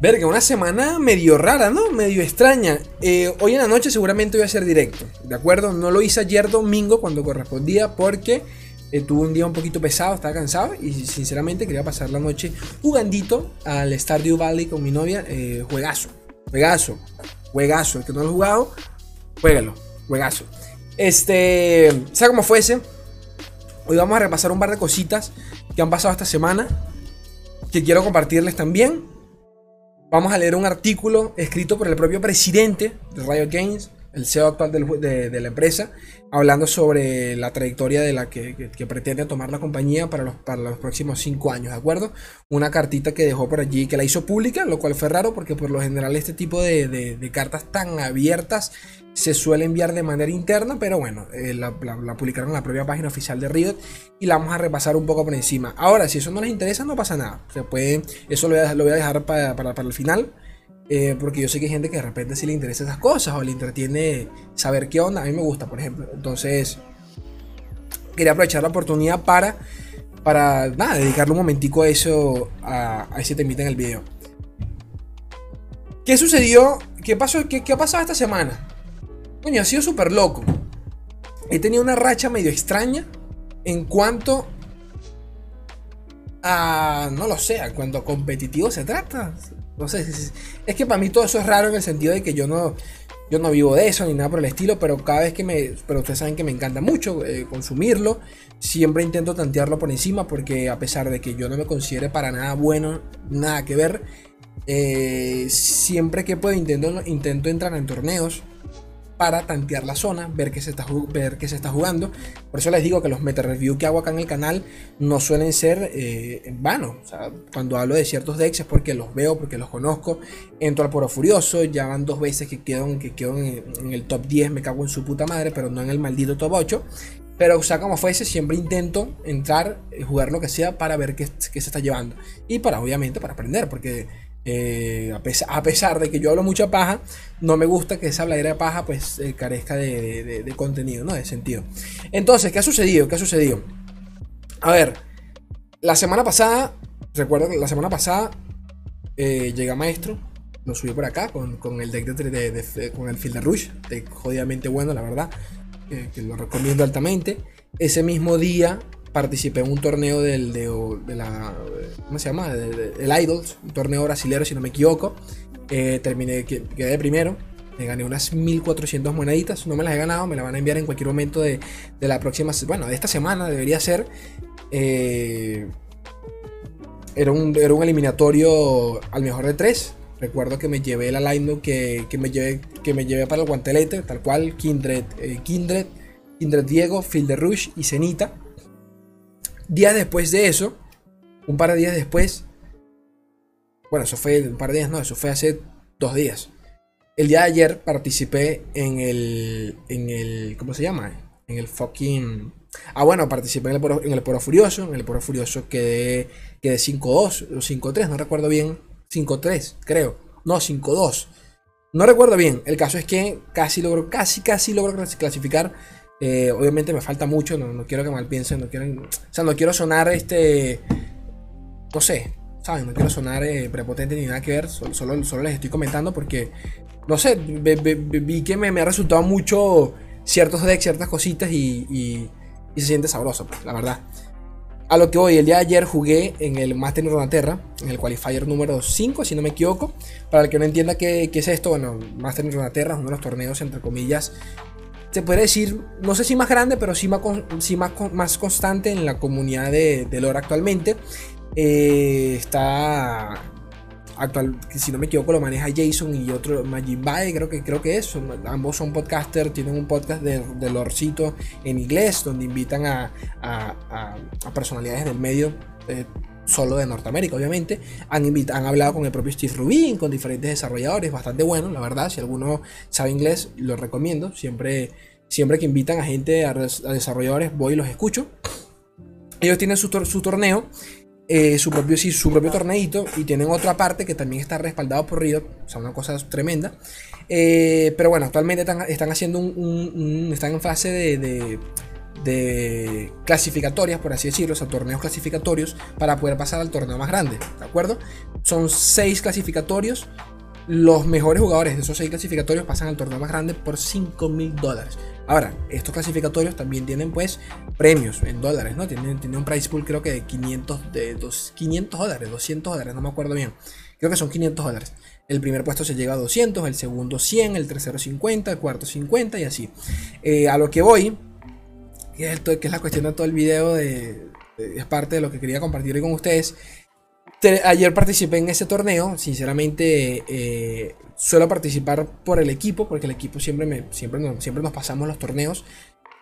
Verga, una semana medio rara, ¿no? Medio extraña. Eh, hoy en la noche seguramente voy a hacer directo, ¿de acuerdo? No lo hice ayer domingo cuando correspondía porque eh, tuve un día un poquito pesado, estaba cansado y sinceramente quería pasar la noche jugandito al Stardew Valley con mi novia. Eh, juegazo, juegazo, juegazo. El que no lo ha jugado, juégalo, juegazo. Este, sea como fuese, hoy vamos a repasar un par de cositas que han pasado esta semana que quiero compartirles también. Vamos a leer un artículo escrito por el propio presidente de Riot Games, el CEO actual de, la empresa, hablando sobre la trayectoria de la que, pretende tomar la compañía para los, para los próximos cinco años, ¿de acuerdo? Una cartita que dejó por allí, que la hizo pública, lo cual fue raro porque por lo general este tipo de cartas tan abiertas se suele enviar de manera interna, pero bueno, eh, la, publicaron en la propia página oficial de Riot y la vamos a repasar un poco por encima. Ahora, si eso no les interesa, no pasa nada. Se puede, eso lo voy a, dejar para, el final, eh, porque yo sé que hay gente que de repente sí le interesa esas cosas o le entretiene saber qué onda. A mí me gusta, por ejemplo. Entonces, quería aprovechar la oportunidad para, para nada, dedicarle un momentico a eso, a, ese temita en el video. ¿Qué sucedió? ¿Qué pasó? ¿Qué, qué ha pasado esta semana? Coño, ha sido súper loco. He tenido una racha medio extraña en cuanto a. No lo sé, en cuanto a competitivo se trata. No sé, es, que para mí todo eso es raro en el sentido de que yo no, yo no vivo de eso ni nada por el estilo, pero cada vez que me. Pero ustedes saben que me encanta mucho eh, consumirlo. Siempre intento tantearlo por encima porque a pesar de que yo no me considere para nada bueno, nada que ver, eh, siempre que puedo intento, intento entrar en torneos para tantear la zona, ver qué se está, ver qué se está jugando. Por eso les digo que los meta review que hago acá en el canal no suelen ser eh, en vano. cuando hablo de ciertos decks es porque los veo, porque los conozco. Entro al Poro Furioso, ya van dos veces que quedo, que quedo en, el top 10, me cago en su puta madre, pero no en el maldito top 8. Pero, o sea, como fuese, siempre intento entrar, y jugar lo que sea para ver qué, qué se está llevando. Y para, obviamente, para aprender, porque eh, a, pesar, de que yo hablo mucha paja, no me gusta que esa habladera de paja pues eh, carezca de, contenido, ¿no? De sentido. Entonces, ¿qué ha sucedido? ¿Qué ha sucedido? A ver, la semana pasada, recuerdo la semana pasada eh, llega Maestro, lo subí por acá con, el deck de, con el Field Rush, de jodidamente bueno, la verdad, que lo recomiendo altamente. Ese mismo día participé en un torneo del, de, la. ¿Cómo se llama? el Idols, un torneo brasilero, si no me equivoco. Eh, terminé, quedé de primero. Me gané unas 1400 moneditas. No me las he ganado, me las van a enviar en cualquier momento de, la próxima. Bueno, de esta semana debería ser. Eh, era, un, era un eliminatorio al mejor de tres. Recuerdo que me llevé la line que, que, me llevé, que me llevé para el guantelete, tal cual, Kindred, eh, Kindred, Kindred Diego, Field Rush y Cenita. Días después de eso, un par de días después, bueno, eso fue un par de días, no, eso fue hace dos días. El día de ayer participé en el, en el, ¿cómo se llama? En el fucking... Ah, bueno, participé en el Poro, en el Poro Furioso. En el Poro Furioso quedé, quedé 5-2 o 5-3, no recuerdo bien. 5-3, creo. No, 5-2. No recuerdo bien. El caso es que casi logro, casi, casi logro clasificar eh, obviamente me falta mucho, no, quiero que mal piensen, no quiero, o sea, no quiero sonar este, no sé, ¿saben? No quiero sonar eh, prepotente ni nada que ver, solo, solo, les estoy comentando porque, no sé, vi que me, ha resultado mucho ciertos decks, ciertas cositas y, se siente sabroso, pues, la verdad. A lo que hoy, el día de ayer jugué en el Master Terra, en el Qualifier número 5, si no me equivoco. Para el que no entienda qué, qué es esto, bueno, Master Terra es uno de los torneos, entre comillas, se puede decir, no sé si más grande, pero sí más, más, más constante en la comunidad de, de lore actualmente. Eh, está actual, si no me equivoco, lo maneja Jason y otro Majin Bae, creo que, creo que es. ambos son podcasters, tienen un podcast de, de lorcito en inglés, donde invitan a, a, a personalidades del medio. Eh, solo de Norteamérica, obviamente. Han, han hablado con el propio Steve Rubin, con diferentes desarrolladores, bastante bueno, la verdad. Si alguno sabe inglés, lo recomiendo. Siempre, siempre que invitan a gente, a, desarrolladores, voy y los escucho. Ellos tienen su, torneo, eh, su, propio, sí, su propio torneito, y tienen otra parte que también está respaldado por Riot, o sea, una cosa tremenda. Eh, pero bueno, actualmente están, haciendo un, están en fase de de clasificatorias, por así decirlo, o sea, torneos clasificatorios para poder pasar al torneo más grande, ¿de acuerdo? Son seis clasificatorios. Los mejores jugadores de esos seis clasificatorios pasan al torneo más grande por 5 mil dólares. Ahora, estos clasificatorios también tienen pues premios en dólares, ¿no? Tienen, un price pool creo que de 500, de 500 dólares, 200 dólares, no me acuerdo bien. Creo que son 500 dólares. El primer puesto se llega a 200, el segundo 100, el tercero 50, el cuarto 50 y así. Eh, a lo que voy que es, la cuestión de todo el video, de, es parte de lo que quería compartir hoy con ustedes. Ayer participé en ese torneo, sinceramente eh, suelo participar por el equipo, porque el equipo siempre, me, siempre, nos, siempre nos pasamos los torneos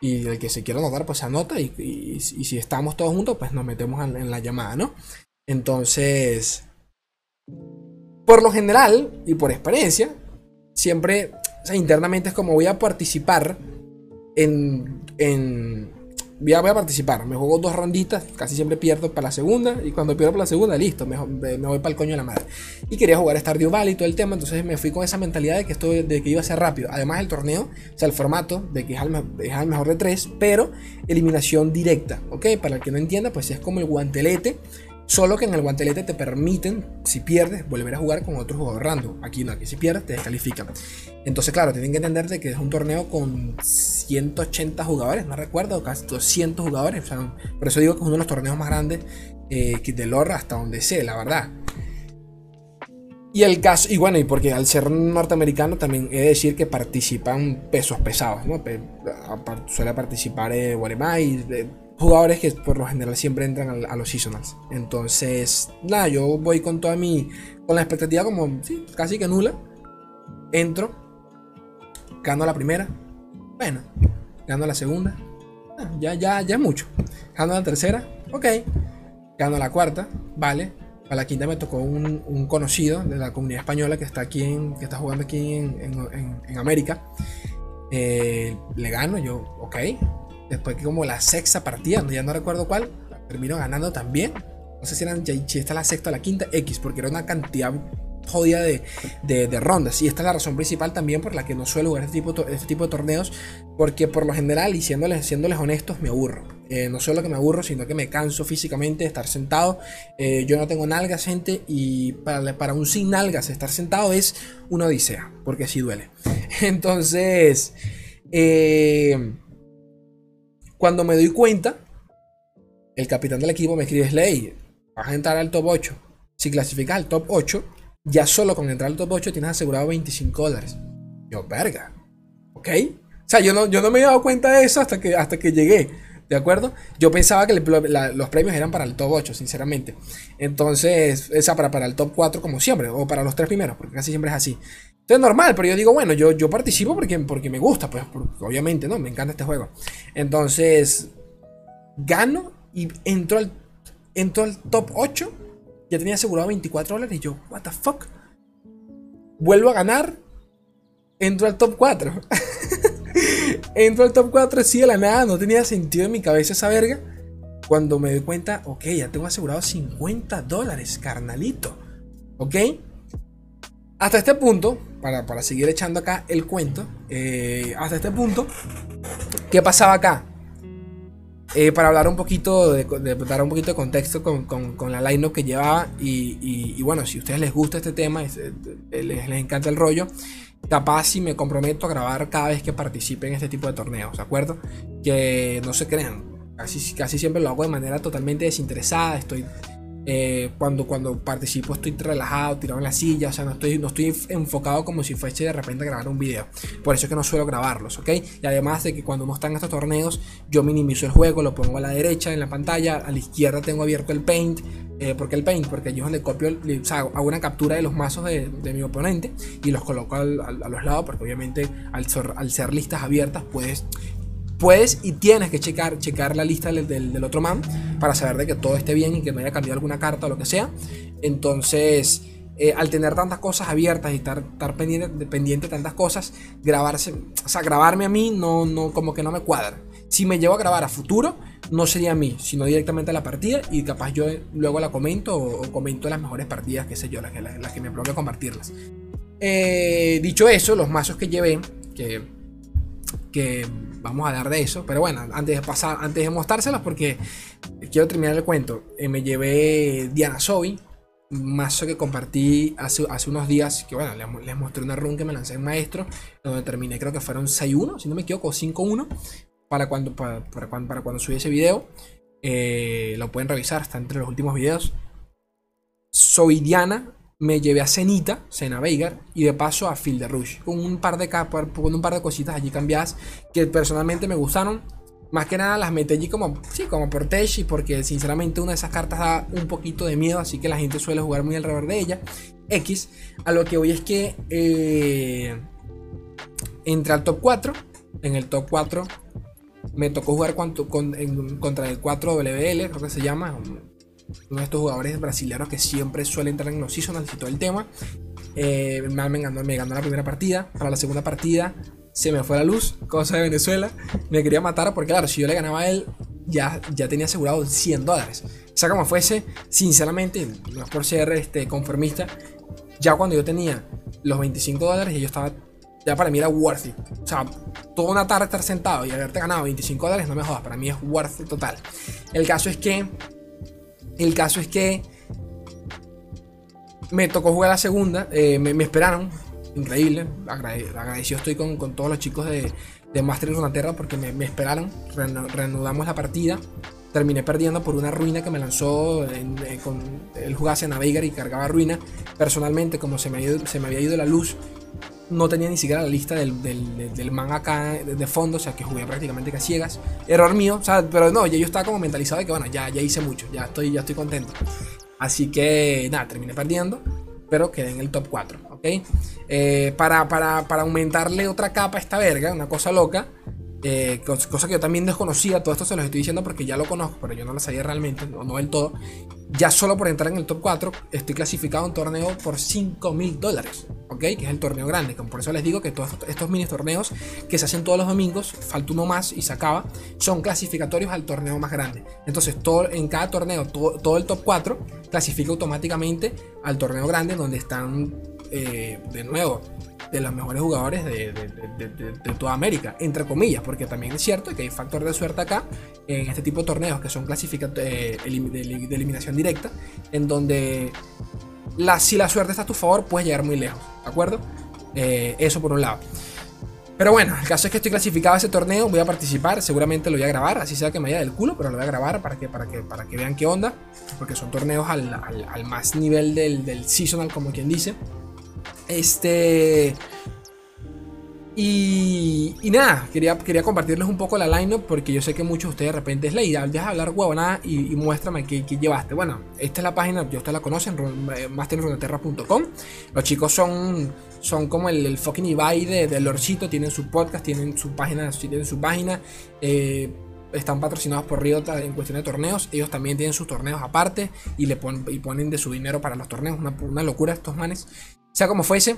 y el que se quiera anotar pues anota y, si estamos todos juntos pues nos metemos en, la llamada, ¿no? Entonces, por lo general y por experiencia, siempre, internamente es como voy a participar en, en voy, a, participar. Me juego dos ronditas, casi siempre pierdo para la segunda. Y cuando pierdo para la segunda, listo, me, voy para el coño de la madre. Y quería jugar Stardew Valley y todo el tema. Entonces me fui con esa mentalidad de que, esto, de que iba a ser rápido. Además, el torneo, o sea, el formato de que es al, es mejor de tres, pero eliminación directa. ¿Ok? Para el que no entienda, pues es como el guantelete Solo que en el guantelete te permiten, si pierdes, volver a jugar con otro jugador random. Aquí no, aquí si pierdes te descalifican. Entonces, claro, tienen que entender que es un torneo con 180 jugadores, no recuerdo, casi 200 jugadores. por eso digo que es uno de los torneos más grandes eh, de LoR hasta donde sé, la verdad. Y el caso, y bueno, y porque al ser norteamericano también he de decir que participan pesos pesados, ¿no? Suele participar eh, jugadores que por lo general siempre entran a, los seasonals. Entonces, nada, yo voy con toda mi. con la expectativa como sí, casi que nula. Entro, gano la primera. Bueno, gano la segunda. Ah, ya, ya, ya es mucho. Gano la tercera, ok. Gano la cuarta, vale. A la quinta me tocó un, conocido de la comunidad española que está aquí en, que está jugando aquí en, en, América. Eh, le gano, yo, ok, Después que como la sexta partida, ya no recuerdo cuál, terminó ganando también. No sé si eran si está la sexta o la quinta X, porque era una cantidad jodida de, de, rondas. Y esta es la razón principal también por la que no suelo jugar este tipo, este tipo de torneos. Porque por lo general, y siéndoles, siéndoles honestos, me aburro. Eh, no solo que me aburro, sino que me canso físicamente de estar sentado. Eh, yo no tengo nalgas, gente. Y para, para un sin nalgas, estar sentado es una odisea. Porque así duele. Entonces. Eh, cuando me doy cuenta, el capitán del equipo me escribe, Slay, vas a entrar al top 8. Si clasificas al top 8, ya solo con entrar al top 8 tienes asegurado 25 dólares. Yo, verga. ¿Ok? O sea, yo no, yo no me he dado cuenta de eso hasta que, hasta que llegué. ¿De acuerdo? Yo pensaba que los premios eran para el top 8, sinceramente. Entonces, esa para, para el top 4 como siempre, o para los tres primeros, porque casi siempre es así. Entonces normal, pero yo digo, bueno, yo, yo participo porque, porque me gusta, pues, obviamente, ¿no? Me encanta este juego. Entonces, gano y entro al, al top 8. Ya tenía asegurado 24 dólares y yo, what the fuck. Vuelvo a ganar, entro al top 4. entro al top 4 así de la nada, no tenía sentido en mi cabeza esa verga. Cuando me doy cuenta, ok, ya tengo asegurado 50 dólares, carnalito. ¿Ok? Hasta este punto, para, seguir echando acá el cuento, eh, hasta este punto, ¿qué pasaba acá? Eh, para hablar un poquito, de, dar un poquito de contexto con, con, la line que llevaba y, bueno, si a ustedes les gusta este tema, eh, les, les, encanta el rollo, capaz si me comprometo a grabar cada vez que participe en este tipo de torneos, ¿de acuerdo? Que no se crean, casi, casi siempre lo hago de manera totalmente desinteresada, estoy eh, cuando, cuando participo estoy relajado, tirado en la silla, o sea, no estoy, no estoy enfocado como si fuese de repente a grabar un video. Por eso es que no suelo grabarlos, ¿ok? Y además de que cuando uno está en estos torneos, yo minimizo el juego, lo pongo a la derecha en la pantalla, a la izquierda tengo abierto el Paint. Eh, ¿Por qué el Paint? Porque yo le copio, o sea, hago una captura de los mazos de, mi oponente y los coloco a los lados, porque obviamente al, al ser listas abiertas puedes puedes y tienes que checar, checar la lista del, otro man para saber de que todo esté bien y que no haya cambiado alguna carta o lo que sea. Entonces, eh, al tener tantas cosas abiertas y estar, estar pendiente, pendiente de tantas cosas, grabarse, o sea, grabarme a mí no, no, como que no me cuadra. Si me llevo a grabar a futuro, no sería a mí, sino directamente a la partida y capaz yo luego la comento o, comento las mejores partidas, qué sé yo, las que, las, que me provoque compartirlas. Eh, dicho eso, los mazos que llevé, que, que vamos a dar de eso. Pero bueno, antes de pasar, antes de mostrárselos, porque quiero terminar el cuento. Eh, me llevé Diana Sobi, mazo que compartí hace, hace unos días. Que bueno, les, mostré una run que me lancé en maestro, donde terminé, creo que fueron 6-1, si no me equivoco, 5-1. Para cuando, para, cuando, para cuando subí ese video. Eh, lo pueden revisar, está entre los últimos videos. Soy Diana, me llevé a Cenita, Cena Veigar, y de paso a Phil de Rush, con un par de con un par de cositas allí cambiadas que personalmente me gustaron. Más que nada las metí allí como, sí, como por y porque sinceramente una de esas cartas da un poquito de miedo, así que la gente suele jugar muy alrededor de ella. X, a lo que hoy es que eh, al top 4. En el top 4 me tocó jugar con, contra el 4WL, creo que se llama, uno de estos jugadores brasileños que siempre suele entrar en los seasonals y todo el tema. Eh, me, ganó, me ganó la primera partida. Para la segunda partida se me fue la luz, cosa de Venezuela. Me quería matar porque, claro, si yo le ganaba a él, ya, ya tenía asegurado 100 dólares. O sea, como fuese, sinceramente, no es por ser este, conformista, ya cuando yo tenía los 25 dólares y yo estaba, ya para mí era worth it. O sea, toda una tarde estar sentado y haberte ganado 25 dólares, no me jodas, para mí es worth it total. El caso es que el caso es que me tocó jugar la segunda, eh, me, esperaron, increíble, agradecido estoy con, todos los chicos de, de Master en Tierra porque me, esperaron, reanudamos la partida, terminé perdiendo por una ruina que me lanzó eh, con el jugase a Navigar y cargaba ruina. Personalmente, como se me, se me había ido la luz, no tenía ni siquiera la lista del, del, man acá de, fondo, o sea que jugué prácticamente que ciegas. Error mío, o sea, pero no, ya yo estaba como mentalizado de que bueno, ya, ya hice mucho, ya estoy, ya estoy contento. Así que nada, terminé perdiendo, pero quedé en el top 4, ¿ok? Eh, para, para, para aumentarle otra capa a esta verga, una cosa loca, eh, cosa que yo también desconocía, todo esto se los estoy diciendo porque ya lo conozco, pero yo no lo sabía realmente, no, no del todo. Ya solo por entrar en el top 4 estoy clasificado en torneo por 5 mil dólares, ¿ok? Que es el torneo grande. Por eso les digo que todos estos mini torneos que se hacen todos los domingos, falta uno más y se acaba, son clasificatorios al torneo más grande. Entonces, todo, en cada torneo, todo, el top 4 clasifica automáticamente al torneo grande donde están, eh, de nuevo, de los mejores jugadores de, toda América, entre comillas, porque también es cierto que hay factor de suerte acá en este tipo de torneos que son clasificados eh, de, eliminación directa, en donde la, si la suerte está a tu favor, puedes llegar muy lejos, ¿de acuerdo? Eh, eso por un lado. Pero bueno, el caso es que estoy clasificado a ese torneo, voy a participar, seguramente lo voy a grabar, así sea que me vaya del culo, pero lo voy a grabar para que, para que, para que vean qué onda, porque son torneos al, al, más nivel del, del seasonal, como quien dice. Este. Y, y, nada, quería, quería compartirles un poco la lineup porque yo sé que muchos de ustedes de repente es idea, deja hablar huevonada y, y muéstrame qué, llevaste. Bueno, esta es la página, yo ustedes la conocen, masterruneterra.com. Los chicos son, son como el, fucking Ibai de, de tienen su podcast, tienen su página, tienen su página. Eh, están patrocinados por Riot en cuestión de torneos. Ellos también tienen sus torneos aparte y le ponen, y ponen de su dinero para los torneos. Una locura estos manes sea como fuese.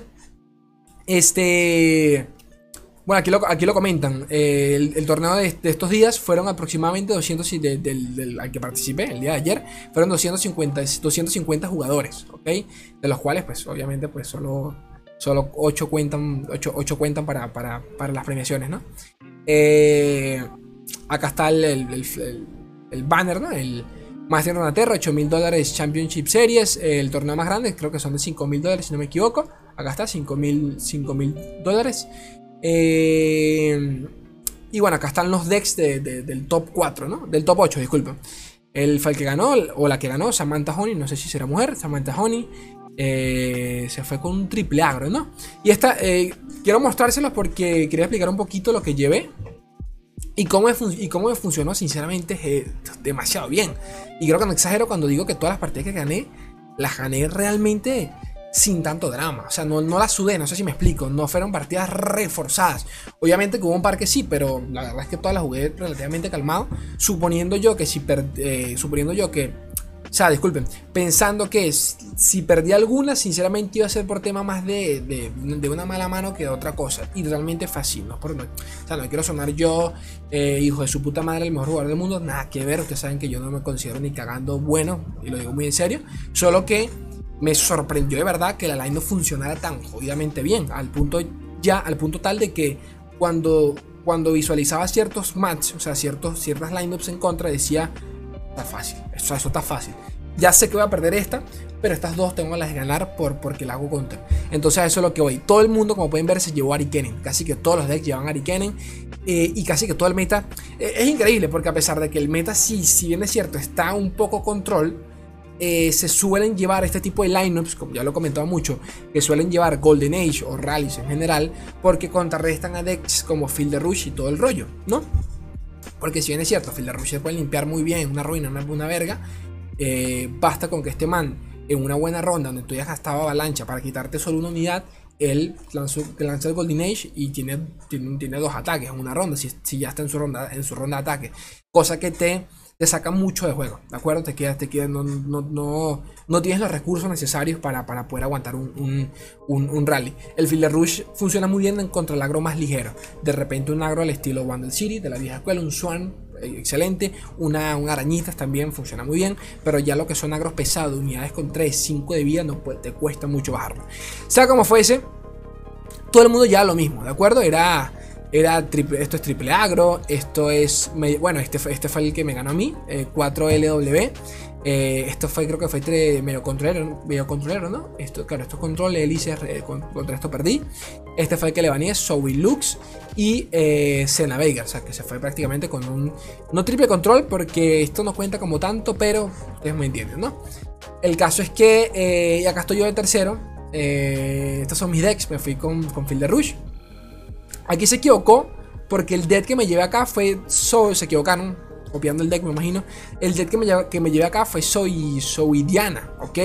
Este. Bueno, aquí lo, aquí lo comentan. Eh, el, torneo de, estos días fueron aproximadamente 200. del, al que participé el día de ayer. Fueron 250, 250 jugadores, ¿ok? De los cuales, pues, obviamente, pues solo, solo 8 cuentan, 8, cuentan para, para, para, las premiaciones, ¿no? Eh, acá está el, el banner, ¿no? El, Master Terra, 8 mil dólares Championship Series. El torneo más grande, creo que son de 5 mil dólares, si no me equivoco. Acá está, 5 mil dólares. Eh, y bueno, acá están los decks del top 4, ¿no? Del top 8, disculpen. El fue que ganó, o la que ganó, Samantha Honey, no sé si será mujer, Samantha Honey. Eh, se fue con un triple agro, ¿no? Y esta, eh, quiero mostrárselos porque quería explicar un poquito lo que llevé. Y cómo, y cómo funcionó, sinceramente, demasiado bien. Y creo que no exagero cuando digo que todas las partidas que gané, las gané realmente sin tanto drama. O sea, no, no las sudé, no sé si me explico. No fueron partidas reforzadas. Obviamente que hubo un par que sí, pero la verdad es que todas las jugué relativamente calmado. Suponiendo yo que si eh, suponiendo yo que o sea, disculpen, pensando que si perdí alguna, sinceramente iba a ser por tema más de, de, una mala mano que de otra cosa. Y realmente fue así, ¿no? Por, o sea, no quiero sonar yo, eh, hijo de su puta madre, el mejor jugador del mundo. Nada que ver, ustedes saben que yo no me considero ni cagando bueno, y lo digo muy en serio. Solo que me sorprendió de verdad que la line no funcionara tan jodidamente bien. Al punto, ya, al punto tal de que cuando cuando visualizaba ciertos matches, o sea, ciertos, ciertas lineups en contra, decía, está fácil, eso, está fácil. Ya sé que voy a perder esta, pero estas dos tengo las de ganar por, porque la hago contra. Entonces, eso es lo que voy. Todo el mundo, como pueden ver, se llevó a Arikenen. Casi que todos los decks llevan a Arikenen. Eh, y casi que todo el meta. Eh, es increíble, porque a pesar de que el meta, sí, si bien es cierto, está un poco control. Eh, se suelen llevar este tipo de lineups, como ya lo he comentado mucho, que suelen llevar Golden Age o rallies en general, porque contrarrestan a decks como Field Rush y todo el rollo, ¿no? Porque si bien es cierto, se puede limpiar muy bien, una ruina, una, una verga, basta con que este man en una buena ronda donde tú ya gastado avalancha para quitarte solo una unidad, él lanza el Golden Age y tiene, tiene, tiene, dos ataques en una ronda, si, si ya está en su ronda, en su ronda de ataque. Cosa que te te saca mucho de juego, ¿de acuerdo? Te quedas, te quedas, no, no, no, no tienes los recursos necesarios para, para poder aguantar un, un, un, rally. El Field Rush funciona muy bien contra el agro más ligero. De repente un agro al estilo Wandel City, de la vieja escuela, un Swan, eh, excelente. Una, un arañitas también funciona muy bien. Pero ya lo que son agros pesados, unidades con 3, 5 de vida, no, te cuesta mucho bajarlo. Sea como fuese, todo el mundo ya lo mismo, ¿de acuerdo? Era era triple, esto es triple agro, esto es, bueno, este, este fue el que me ganó a mí, 4LW. Eh, esto fue, creo que fue medio controlero, medio controlero, ¿no? Esto, claro, esto es control, Elise, eh, contra esto perdí. Este fue el que le baneé, Zoe Lux y eh, Veiga, o sea, que se fue prácticamente con un, no triple control, porque esto no cuenta como tanto, pero ustedes me entienden, ¿no? El caso es que, eh, y acá estoy yo de tercero, estos son mis decks, me fui con, con Field de Rush. Aquí se equivocó porque el deck que me llevé acá fue Soy, se equivocaron, copiando el deck me imagino. El deck que me, llevé, que me llevé acá fue Soy, Soy Diana, ¿ok?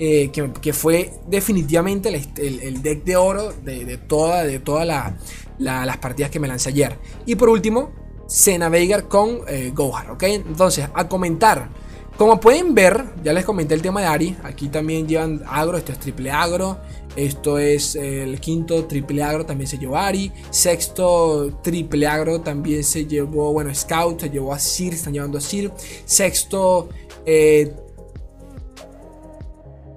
Eh, que, fue definitivamente el, deck de oro de, de todas de toda la, las partidas que me lancé ayer. Y por último, Sena Veigar con eh, Gohar, ¿ok? Entonces, a comentar. Como pueden ver, ya les comenté el tema de Ari. Aquí también llevan agro, esto es triple agro. Esto es el quinto triple agro, también se llevó Ari. Sexto triple agro también se llevó, bueno, Scout, se llevó a Sir, están llevando a Sir. Sexto, eh,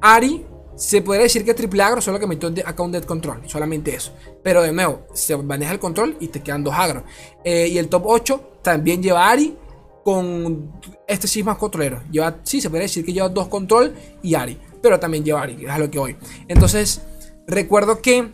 Ari. Se podría decir que triple agro, solo que metió acá un dead control, solamente eso. Pero de nuevo, se maneja el control y te quedan dos agro. Eh, y el top 8 también lleva Ari con este sí más controlero. Lleva, sí, se podría decir que lleva dos control y Ari pero también lleva Ari, es lo que voy. Entonces, recuerdo que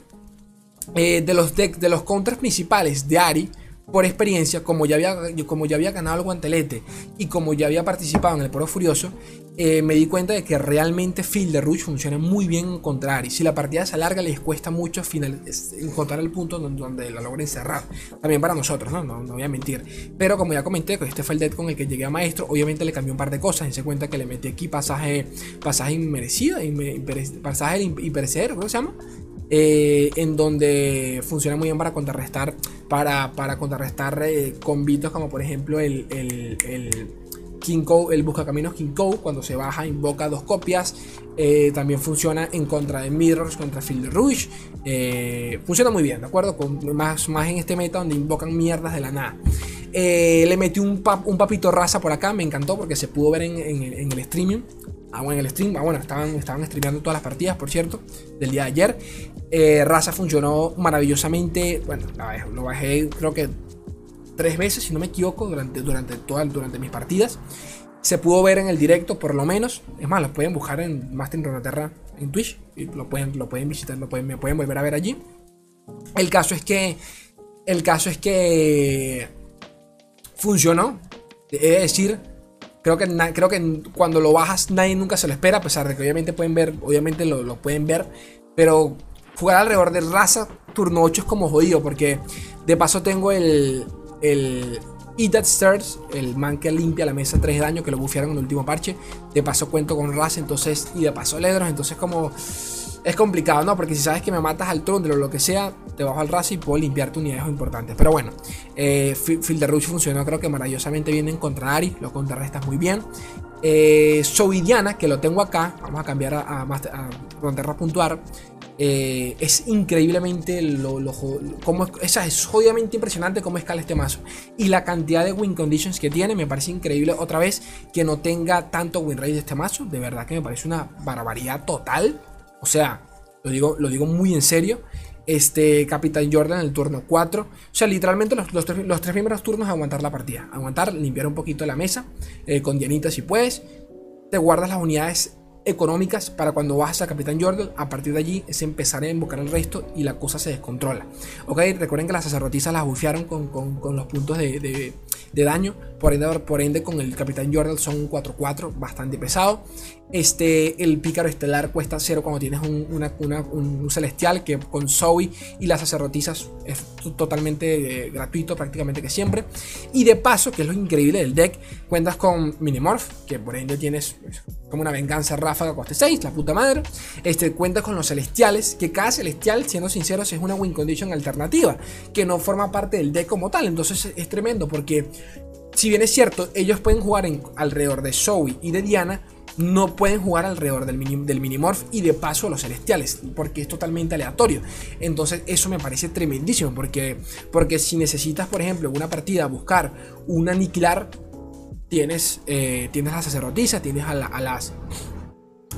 eh, de los decks, de los contras principales de Ari, por experiencia, como ya había, como ya había ganado el guantelete y como ya había participado en el Poro Furioso, eh, me di cuenta de que realmente Field de Rush funciona muy bien contra Ari. Si la partida se alarga, les cuesta mucho final, encontrar el punto donde, la logren cerrar. También para nosotros, ¿no? ¿no? voy a mentir. Pero como ya comenté, este fue el deck con el que llegué a maestro. Obviamente le cambié un par de cosas. Se cuenta que le metí aquí pasaje, pasaje inmerecido, pasaje imperecedero, ¿cómo se llama? Eh, en donde funciona muy bien para contrarrestar para, para contrarrestar eh, convitos como por ejemplo el, el, el King el buscacaminos King cuando se baja invoca dos copias. Eh, también funciona en contra de Mirrors, contra Field Rush. funciona muy bien, ¿de acuerdo? Más, más en este meta donde invocan mierdas de la nada. le metí un, un papito raza por acá, me encantó porque se pudo ver en, en el streaming. Ah, bueno, en el stream, ah, bueno, estaban, estaban streameando todas las partidas, por cierto, del día de ayer. Eh, Raza funcionó maravillosamente. Bueno, lo bajé creo que tres veces, si no me equivoco, durante, durante, durante mis partidas. Se pudo ver en el directo, por lo menos. Es más, lo pueden buscar en Master Terra en Twitch. Y lo pueden, lo pueden visitar, lo pueden, me pueden volver a ver allí. El caso es que. El caso es que. Funcionó. Es decir, Creo que, creo que cuando lo bajas nadie nunca se lo espera, a pesar de que obviamente pueden ver, obviamente lo, pueden ver, pero jugar alrededor del raza turno 8 es como jodido, porque de paso tengo el, el Eat That Stars, el man que limpia la mesa 3 de daño, que lo bufearon en el último parche, de paso cuento con raza, entonces, y de paso ledros, entonces como es complicado, ¿no? Porque si sabes que me matas al Trundle o lo que sea, te bajo al raza y puedo limpiar tu unidades importantes. Pero bueno, eh, Field de Rush funcionó creo que maravillosamente bien en contra Ari, lo contrarrestas muy bien. Eh, Sovidiana, que lo tengo acá, vamos a cambiar a, a, Puntuar. Eh, es increíblemente lo, como, esa es obviamente impresionante cómo escala este mazo y la cantidad de win conditions que tiene me parece increíble otra vez que no tenga tanto win rate de este mazo de verdad que me parece una barbaridad total o sea, lo digo, lo digo muy en serio. este Capitán Jordan en el turno 4. O sea, literalmente los, los, tres, los tres, primeros turnos aguantar la partida. Aguantar, limpiar un poquito la mesa eh, con Dianita si puedes. Te guardas las unidades económicas para cuando bajas a Capitán Jordan. A partir de allí es empezar a invocar el resto y la cosa se descontrola. Ok, recuerden que las sacerdotisas las bufearon con, con, los puntos de, de, daño. Por ende, por ende, con el Capitán Jordan son un 4-4 bastante pesado. Este, el pícaro estelar cuesta 0 cuando tienes un, una, una, un, celestial que con Zoe y las sacerdotisas es totalmente eh, gratuito prácticamente que siempre. Y de paso, que es lo increíble del deck, cuentas con Minimorph, que por ende tienes pues, como una venganza ráfaga coste 6, la puta madre. Este, cuentas con los celestiales, que cada celestial, siendo sinceros, es una win condition alternativa, que no forma parte del deck como tal. Entonces es tremendo porque si bien es cierto, ellos pueden jugar en, alrededor de Zoe y de Diana, no pueden jugar alrededor del, mini, del Minimorph y de paso los celestiales, porque es totalmente aleatorio. Entonces eso me parece tremendísimo, porque, porque si necesitas, por ejemplo, en una partida buscar un aniquilar, tienes, eh, tienes las sacerdotisas, tienes a, la, a, las...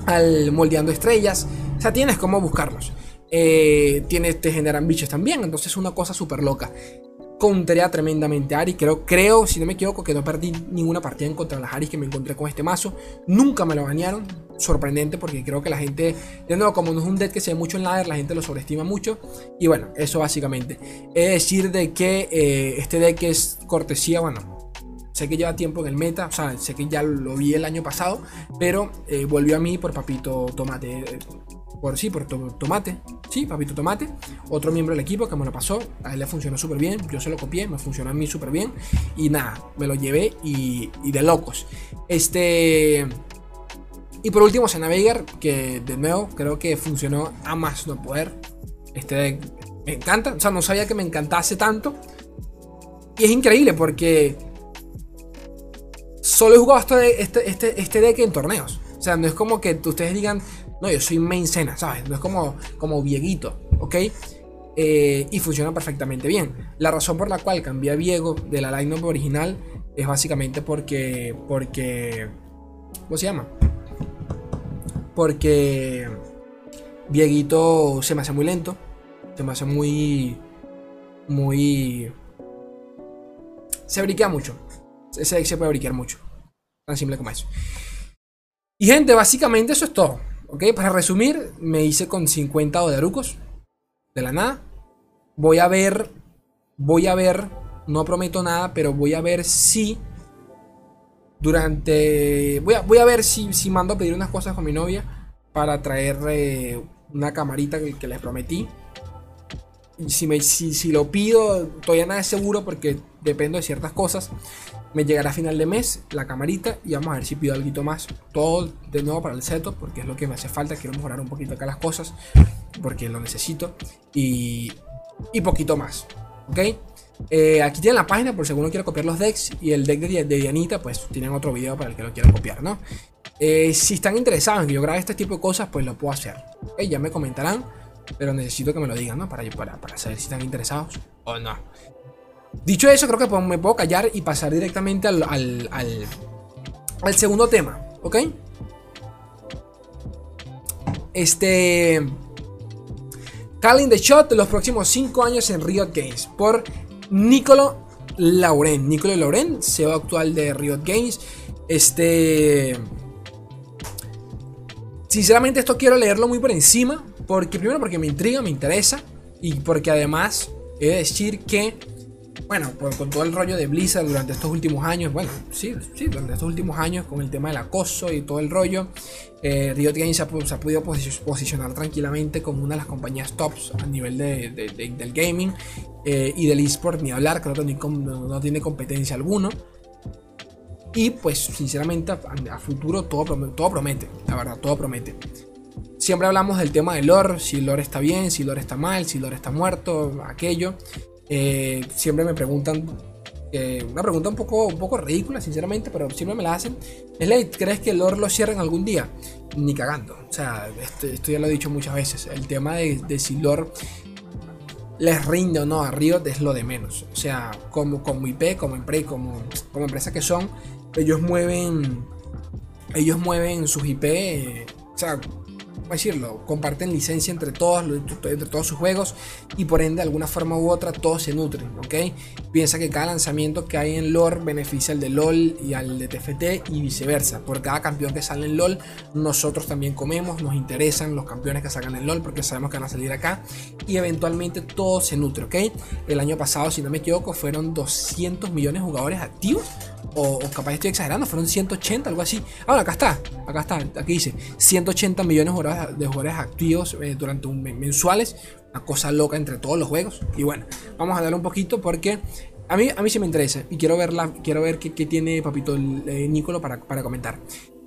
al moldeando estrellas, o sea, tienes cómo buscarlos. Eh, tienes, te generan bichos también, entonces es una cosa súper loca contra tremendamente a Ari. Creo, creo, si no me equivoco, que no perdí ninguna partida en contra las Aris que me encontré con este mazo. Nunca me lo bañaron. Sorprendente porque creo que la gente, de nuevo, como no es un deck que se ve mucho en ladder, la gente lo sobreestima mucho. Y bueno, eso básicamente. Es decir, de que eh, este deck es cortesía, bueno. Sé que lleva tiempo en el meta, o sea, sé que ya lo vi el año pasado, pero eh, volvió a mí por Papito Tomate por sí, por Tomate, sí, Papito Tomate, otro miembro del equipo que me lo pasó, a él le funcionó súper bien, yo se lo copié, me funcionó a mí súper bien, y nada, me lo llevé y, y, de locos. Este... Y por último, Navigar, que de nuevo creo que funcionó a más no poder. Este me encanta, o sea, no sabía que me encantase tanto. Y es increíble porque solo he jugado este, este, este, este deck en torneos. O sea, no es como que ustedes digan, no, yo soy main ¿sabes? No es como, como Vieguito, ¿ok? Eh, y funciona perfectamente bien. La razón por la cual cambié a Viego de la line original es básicamente porque. Porque. ¿Cómo se llama? Porque. Vieguito se me hace muy lento. Se me hace muy. Muy. Se briquea mucho. Ese se puede briquear mucho. Tan simple como eso. Y gente, básicamente eso es todo. Ok, para resumir, me hice con 50 odarucos de la nada. Voy a ver, voy a ver, no prometo nada, pero voy a ver si durante, voy a, voy a ver si, si mando a pedir unas cosas con mi novia para traer eh, una camarita que, que les prometí. Si, me, si, si lo pido, todavía nada es seguro porque dependo de ciertas cosas. Me llegará a final de mes la camarita y vamos a ver si pido algo más. Todo de nuevo para el setup porque es lo que me hace falta. Quiero mejorar un poquito acá las cosas porque lo necesito. Y, y poquito más. ¿Ok? Eh, aquí tienen la página por si alguno quiere copiar los decks. Y el deck de, de Dianita, pues tienen otro video para el que lo quiera copiar, ¿no? Eh, si están interesados en que yo grabe este tipo de cosas, pues lo puedo hacer. ¿okay? Ya me comentarán. Pero necesito que me lo digan, ¿no? Para, para, para saber si están interesados o no. Dicho eso, creo que me puedo callar y pasar directamente al, al, al, segundo tema, ¿ok? Este... Calling the Shot los próximos 5 años en Riot Games por Nicolo Lauren. Nicolo Lauren, CEO actual de Riot Games. Este... Sinceramente esto quiero leerlo muy por encima. Porque primero porque me intriga, me interesa. Y porque además he de decir que bueno, con todo el rollo de Blizzard durante estos últimos años, bueno, sí, sí, durante estos últimos años, con el tema del acoso y todo el rollo, eh, Riot Games se ha, se ha, podido posicionar tranquilamente como una de las compañías tops a nivel de, de, de, del gaming eh, y del eSport, ni hablar, creo que no, no, tiene competencia alguno. Y pues, sinceramente, a, a futuro todo, todo promete, la verdad, todo promete. Siempre hablamos del tema de lore, si lore está bien, si lore está mal, si lore está muerto, aquello. Eh, siempre me preguntan, eh, una pregunta un poco, un poco ridícula, sinceramente, pero siempre me la hacen. Slade, ¿crees que el lore lo cierren algún día? Ni cagando. O sea, esto ya lo he dicho muchas veces. El tema de, de si lore les rinde o no a Riot es lo de menos. O sea, como, como IP, como, como, como empresa que son, ellos mueven, ellos mueven sus IP. Eh, o sea, decirlo, comparten licencia entre todos, entre todos sus juegos y por ende de alguna forma u otra todos se nutren, ¿ok? Piensa que cada lanzamiento que hay en LoL beneficia al de LoL y al de TFT y viceversa. Por cada campeón que sale en LoL, nosotros también comemos, nos interesan los campeones que salgan en LoL porque sabemos que van a salir acá y eventualmente todo se nutre, ¿ok? El año pasado, si no me equivoco, fueron 200 millones de jugadores activos o, capaz estoy exagerando, fueron 180, algo así. Ahora, acá está, acá está, aquí dice 180 millones de jugadores activos eh, durante un mensuales, una cosa loca entre todos los juegos. Y bueno, vamos a darle un poquito porque a mí, a mí sí me interesa y quiero, verla, quiero ver qué, tiene Papito eh, Nicolo para, para comentar.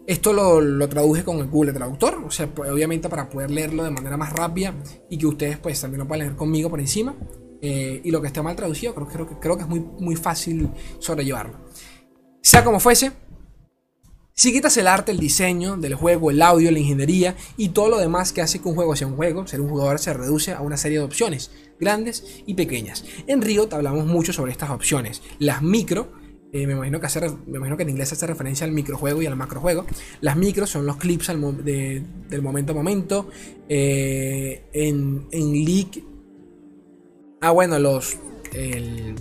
Esto lo, lo, traduje con el Google Traductor, o sea, pues, obviamente para poder leerlo de manera más rápida y que ustedes pues también lo puedan leer conmigo por encima. Eh, y lo que esté mal traducido, creo, creo, creo que es muy, muy fácil sobrellevarlo. Sea como fuese, si quitas el arte, el diseño del juego, el audio, la ingeniería y todo lo demás que hace que un juego sea un juego, ser un jugador se reduce a una serie de opciones, grandes y pequeñas. En Riot hablamos mucho sobre estas opciones. Las micro, eh, me, imagino que me imagino que en inglés hace referencia al microjuego y al macrojuego. Las micro son los clips del momento a momento. Eh, en, en League. Ah, bueno, los. El,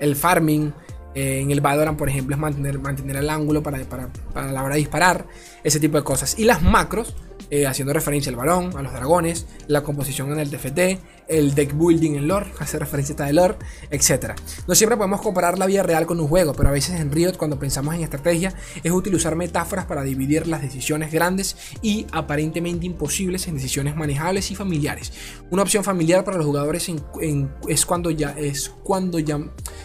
el farming eh, en el Valorant, por ejemplo, es mantener, mantener el ángulo para, para, para, la hora de disparar, ese tipo de cosas. Y las macros, eh, haciendo referencia al balón, a los dragones, la composición en el TFT, el deck building en lore, hace referencia a de lore, etc. No siempre podemos comparar la vida real con un juego, pero a veces en Riot cuando pensamos en estrategia es utilizar metáforas para dividir las decisiones grandes y aparentemente imposibles en decisiones manejables y familiares. Una opción familiar para los jugadores es cuando ya es cuando ya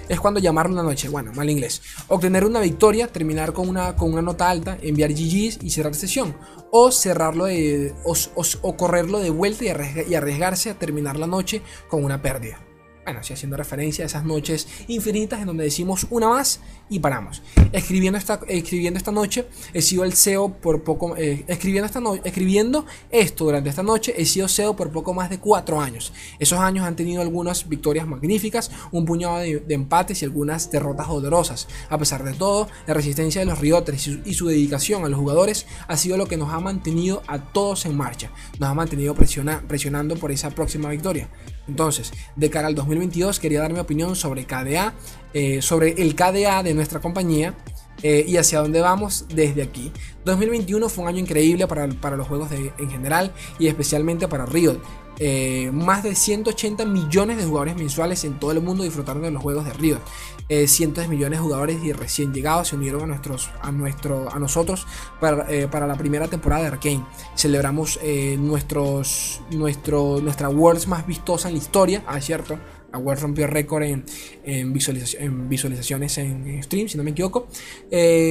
es cuando llamar una noche, bueno, mal inglés, obtener una victoria, terminar con una con una nota alta, enviar GGs y cerrar sesión o cerrarlo de, o, correrlo de vuelta y arriesgarse a terminar la noche con una pérdida. Bueno, si haciendo referencia a esas noches infinitas en donde decimos una más y paramos. Escribiendo esta, escribiendo esta noche he sido el CEO por poco. Eh, escribiendo, esta escribiendo esto durante esta noche he sido CEO por poco más de cuatro años. Esos años han tenido algunas victorias magníficas, un puñado de, empates y algunas derrotas dolorosas. A pesar de todo, la resistencia de los Rioters y su, dedicación a los jugadores ha sido lo que nos ha mantenido a todos en marcha. Nos ha mantenido presionando por esa próxima victoria. Entonces, de cara al 2022 quería dar mi opinión sobre KDA, eh, sobre el KDA de nuestra compañía eh, y hacia dónde vamos desde aquí. 2021 fue un año increíble para, los juegos en general y especialmente para Riot. Eh, más de 180 millones de jugadores mensuales en todo el mundo disfrutaron de los juegos de Riot. Eh, cientos de millones de jugadores recién llegados se unieron a, nuestros, a, nuestro, a nosotros para, eh, para la primera temporada de Arkane. Celebramos nuestros, nuestro, nuestra Worlds más vistosa en la historia, ah, cierto, la World rompió récord en, en, visualizaciones en, stream, si no me equivoco.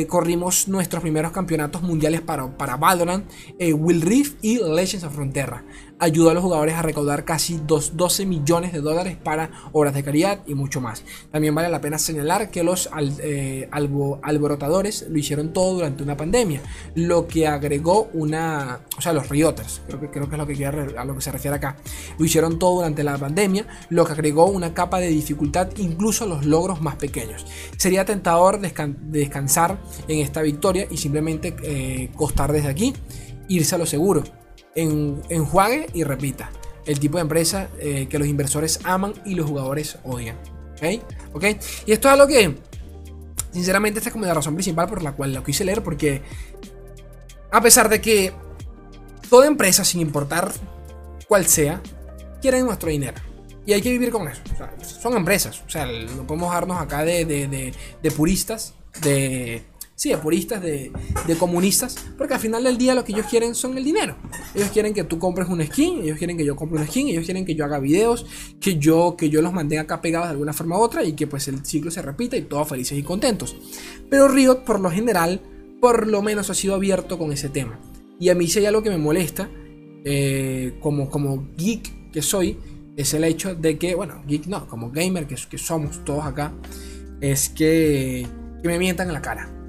corrimos nuestros primeros campeonatos mundiales para, para Valorant, Will Rift y Legends of Frontera ayudó a los jugadores a recaudar casi 12 millones de dólares para obras de caridad y mucho más. También vale la pena señalar que los eh, alborotadores lo hicieron todo durante una pandemia, lo que agregó una, o sea, los rioters, creo que, creo que es lo que a lo que se refiere acá, lo hicieron todo durante la pandemia, lo que agregó una capa de dificultad incluso los logros más pequeños. Sería tentador descansar en esta victoria y simplemente eh, costar desde aquí, irse a lo seguro en, enjuague y repita. El tipo de empresa eh, que los inversores aman y los jugadores odian. ¿Ok? Y esto es algo que, sinceramente, esta es como la razón principal por la cual lo quise leer. Porque, a pesar de que toda empresa, sin importar cuál sea, quiere nuestro dinero. Y hay que vivir con eso. son empresas. O sea, no podemos darnos acá de, de puristas, de sí, puristas, de, de, comunistas, porque al final del día lo que ellos quieren son el dinero. Ellos quieren que tú compres un skin, ellos quieren que yo compre un skin, ellos quieren que yo haga videos, que yo, que yo los mantenga acá pegados de alguna forma u otra y que pues el ciclo se repita y todos felices y contentos. Pero Riot, por lo general, por lo menos ha sido abierto con ese tema. Y a mí si hay algo que me molesta, eh, como, como geek que soy, es el hecho de que, bueno, geek no, como gamer que, que somos todos acá, es que, que me mientan en la cara.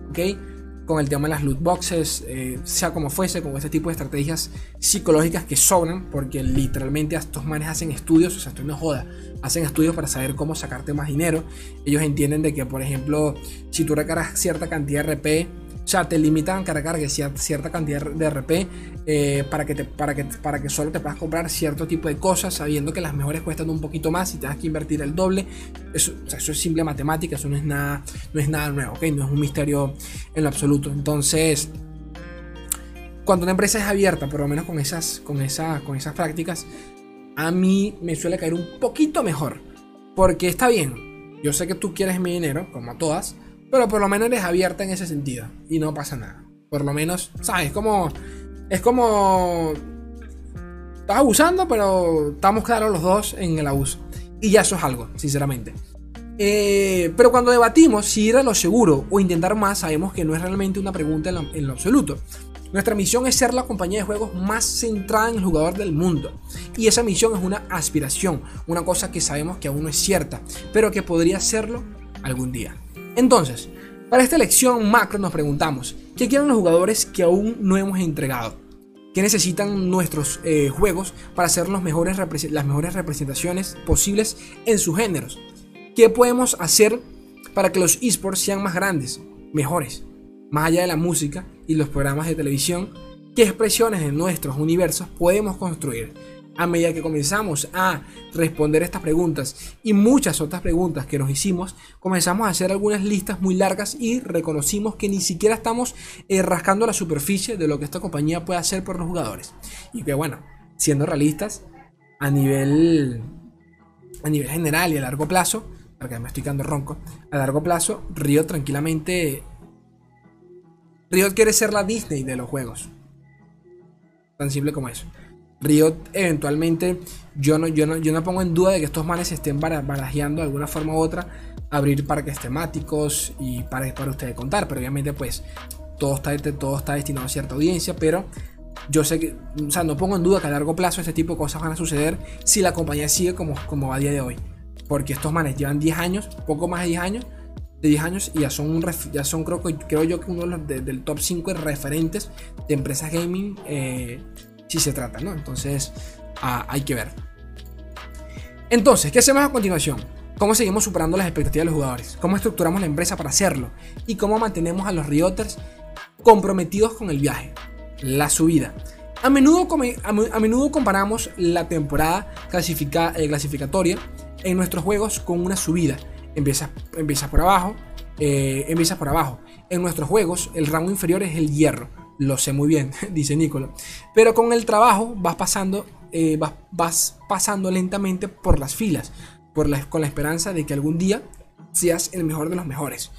Con el tema de las loot boxes, eh, sea como fuese, con este tipo de estrategias psicológicas que sobran, porque literalmente estos manes hacen estudios, o sea, esto no joda, hacen estudios para saber cómo sacarte más dinero. Ellos entienden de que, por ejemplo, si tú recargas cierta cantidad de RP, O sea, te limitan a cargar cierta cantidad de RP eh, para, que te, para, que, para que solo te puedas comprar cierto tipo de cosas, sabiendo que las mejores cuestan un poquito más y te das que invertir el doble. Eso, eso es simple matemática, eso no es nada, no es nada nuevo, ¿ok? No es un misterio en lo absoluto. Entonces, cuando una empresa es abierta, por lo menos con esas, con, esa, con esas prácticas, a mí me suele caer un poquito mejor. Porque está bien, yo sé que tú quieres mi dinero, como a todas, pero por lo menos eres abierta en ese sentido. Y no pasa nada. Por lo menos, ¿sabes? Como. Es como. Estás abusando, pero estamos claros los dos en el abuso. Y ya eso es algo, sinceramente. Eh, pero cuando debatimos si ir a lo seguro o intentar más, sabemos que no es realmente una pregunta en lo, absoluto. Nuestra misión es ser la compañía de juegos más centrada en el jugador del mundo. Y esa misión es una aspiración, una cosa que sabemos que aún no es cierta, pero que podría serlo algún día. Entonces, para esta lección macro nos preguntamos, ¿qué quieren los jugadores que aún no hemos entregado? ¿Qué necesitan nuestros eh, juegos para mejores las mejores representaciones posibles en sus géneros? ¿Qué podemos hacer para que los esports sean más grandes, mejores? Más allá de la música y los programas de televisión, ¿qué expresiones de nuestros universos podemos construir? A medida que comenzamos a responder estas preguntas y muchas otras preguntas que nos hicimos, comenzamos a hacer algunas listas muy largas y reconocimos que ni siquiera estamos eh, rascando la superficie de lo que esta compañía puede hacer por los jugadores. Y que bueno, siendo realistas, a nivel, a nivel general y a largo plazo, porque me estoy quedando ronco, a largo plazo, Riot tranquilamente... Riot quiere ser la Disney de los juegos. Tan simple como eso. Riot eventualmente, yo no, yo, no, yo no pongo en duda de que estos manes estén barajeando de alguna forma u otra abrir parques temáticos y para, para ustedes contar, pero obviamente pues todo está, todo está destinado a cierta audiencia, pero yo sé que, o sea, no pongo en duda que a largo plazo este tipo de cosas van a suceder si la compañía sigue como, como va a día de hoy. Porque estos manes llevan 10 años, poco más de 10 años, de 10 años y ya son, ya son creo, creo yo que uno de del top 5 referentes de empresas gaming eh, si se trata, ¿no? Entonces, hay que ver. Entonces, ¿qué hacemos a continuación? ¿Cómo seguimos superando las expectativas de los jugadores? ¿Cómo estructuramos la empresa para hacerlo? ¿Y cómo mantenemos a los Rioters comprometidos con el viaje? La subida. A menudo, a menudo comparamos la temporada clasifica, eh, clasificatoria en nuestros juegos con una subida. Empiezas empieza por abajo, eh, empiezas por abajo. En nuestros juegos el rango inferior es el hierro lo sé muy bien, dice Nicolo. Pero con el trabajo vas pasando, eh, vas, pasando lentamente por las filas, por la, con la esperanza de que algún día seas el mejor de los mejores.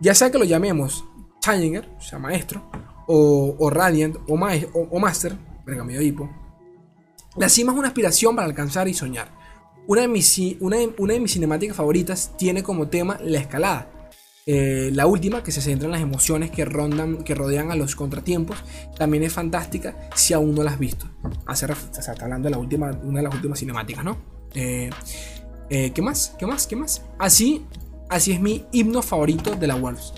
Ya sea que lo llamemos Challenger, o sea, maestro, o, Radiant, o, o, Master, venga, medio hipo. La cima es una aspiración para alcanzar y soñar. Una de, mis, una de mis cinemáticas favoritas tiene como tema la escalada eh, la última, que se centra en las emociones que, rondan, que rodean a los contratiempos, también es fantástica si aún no la has visto. Hace, está hablando de la última, una de las últimas cinemáticas, ¿no? Eh, eh, ¿Qué más? ¿Qué más? ¿Qué más? Así, así es mi himno favorito de la Worlds.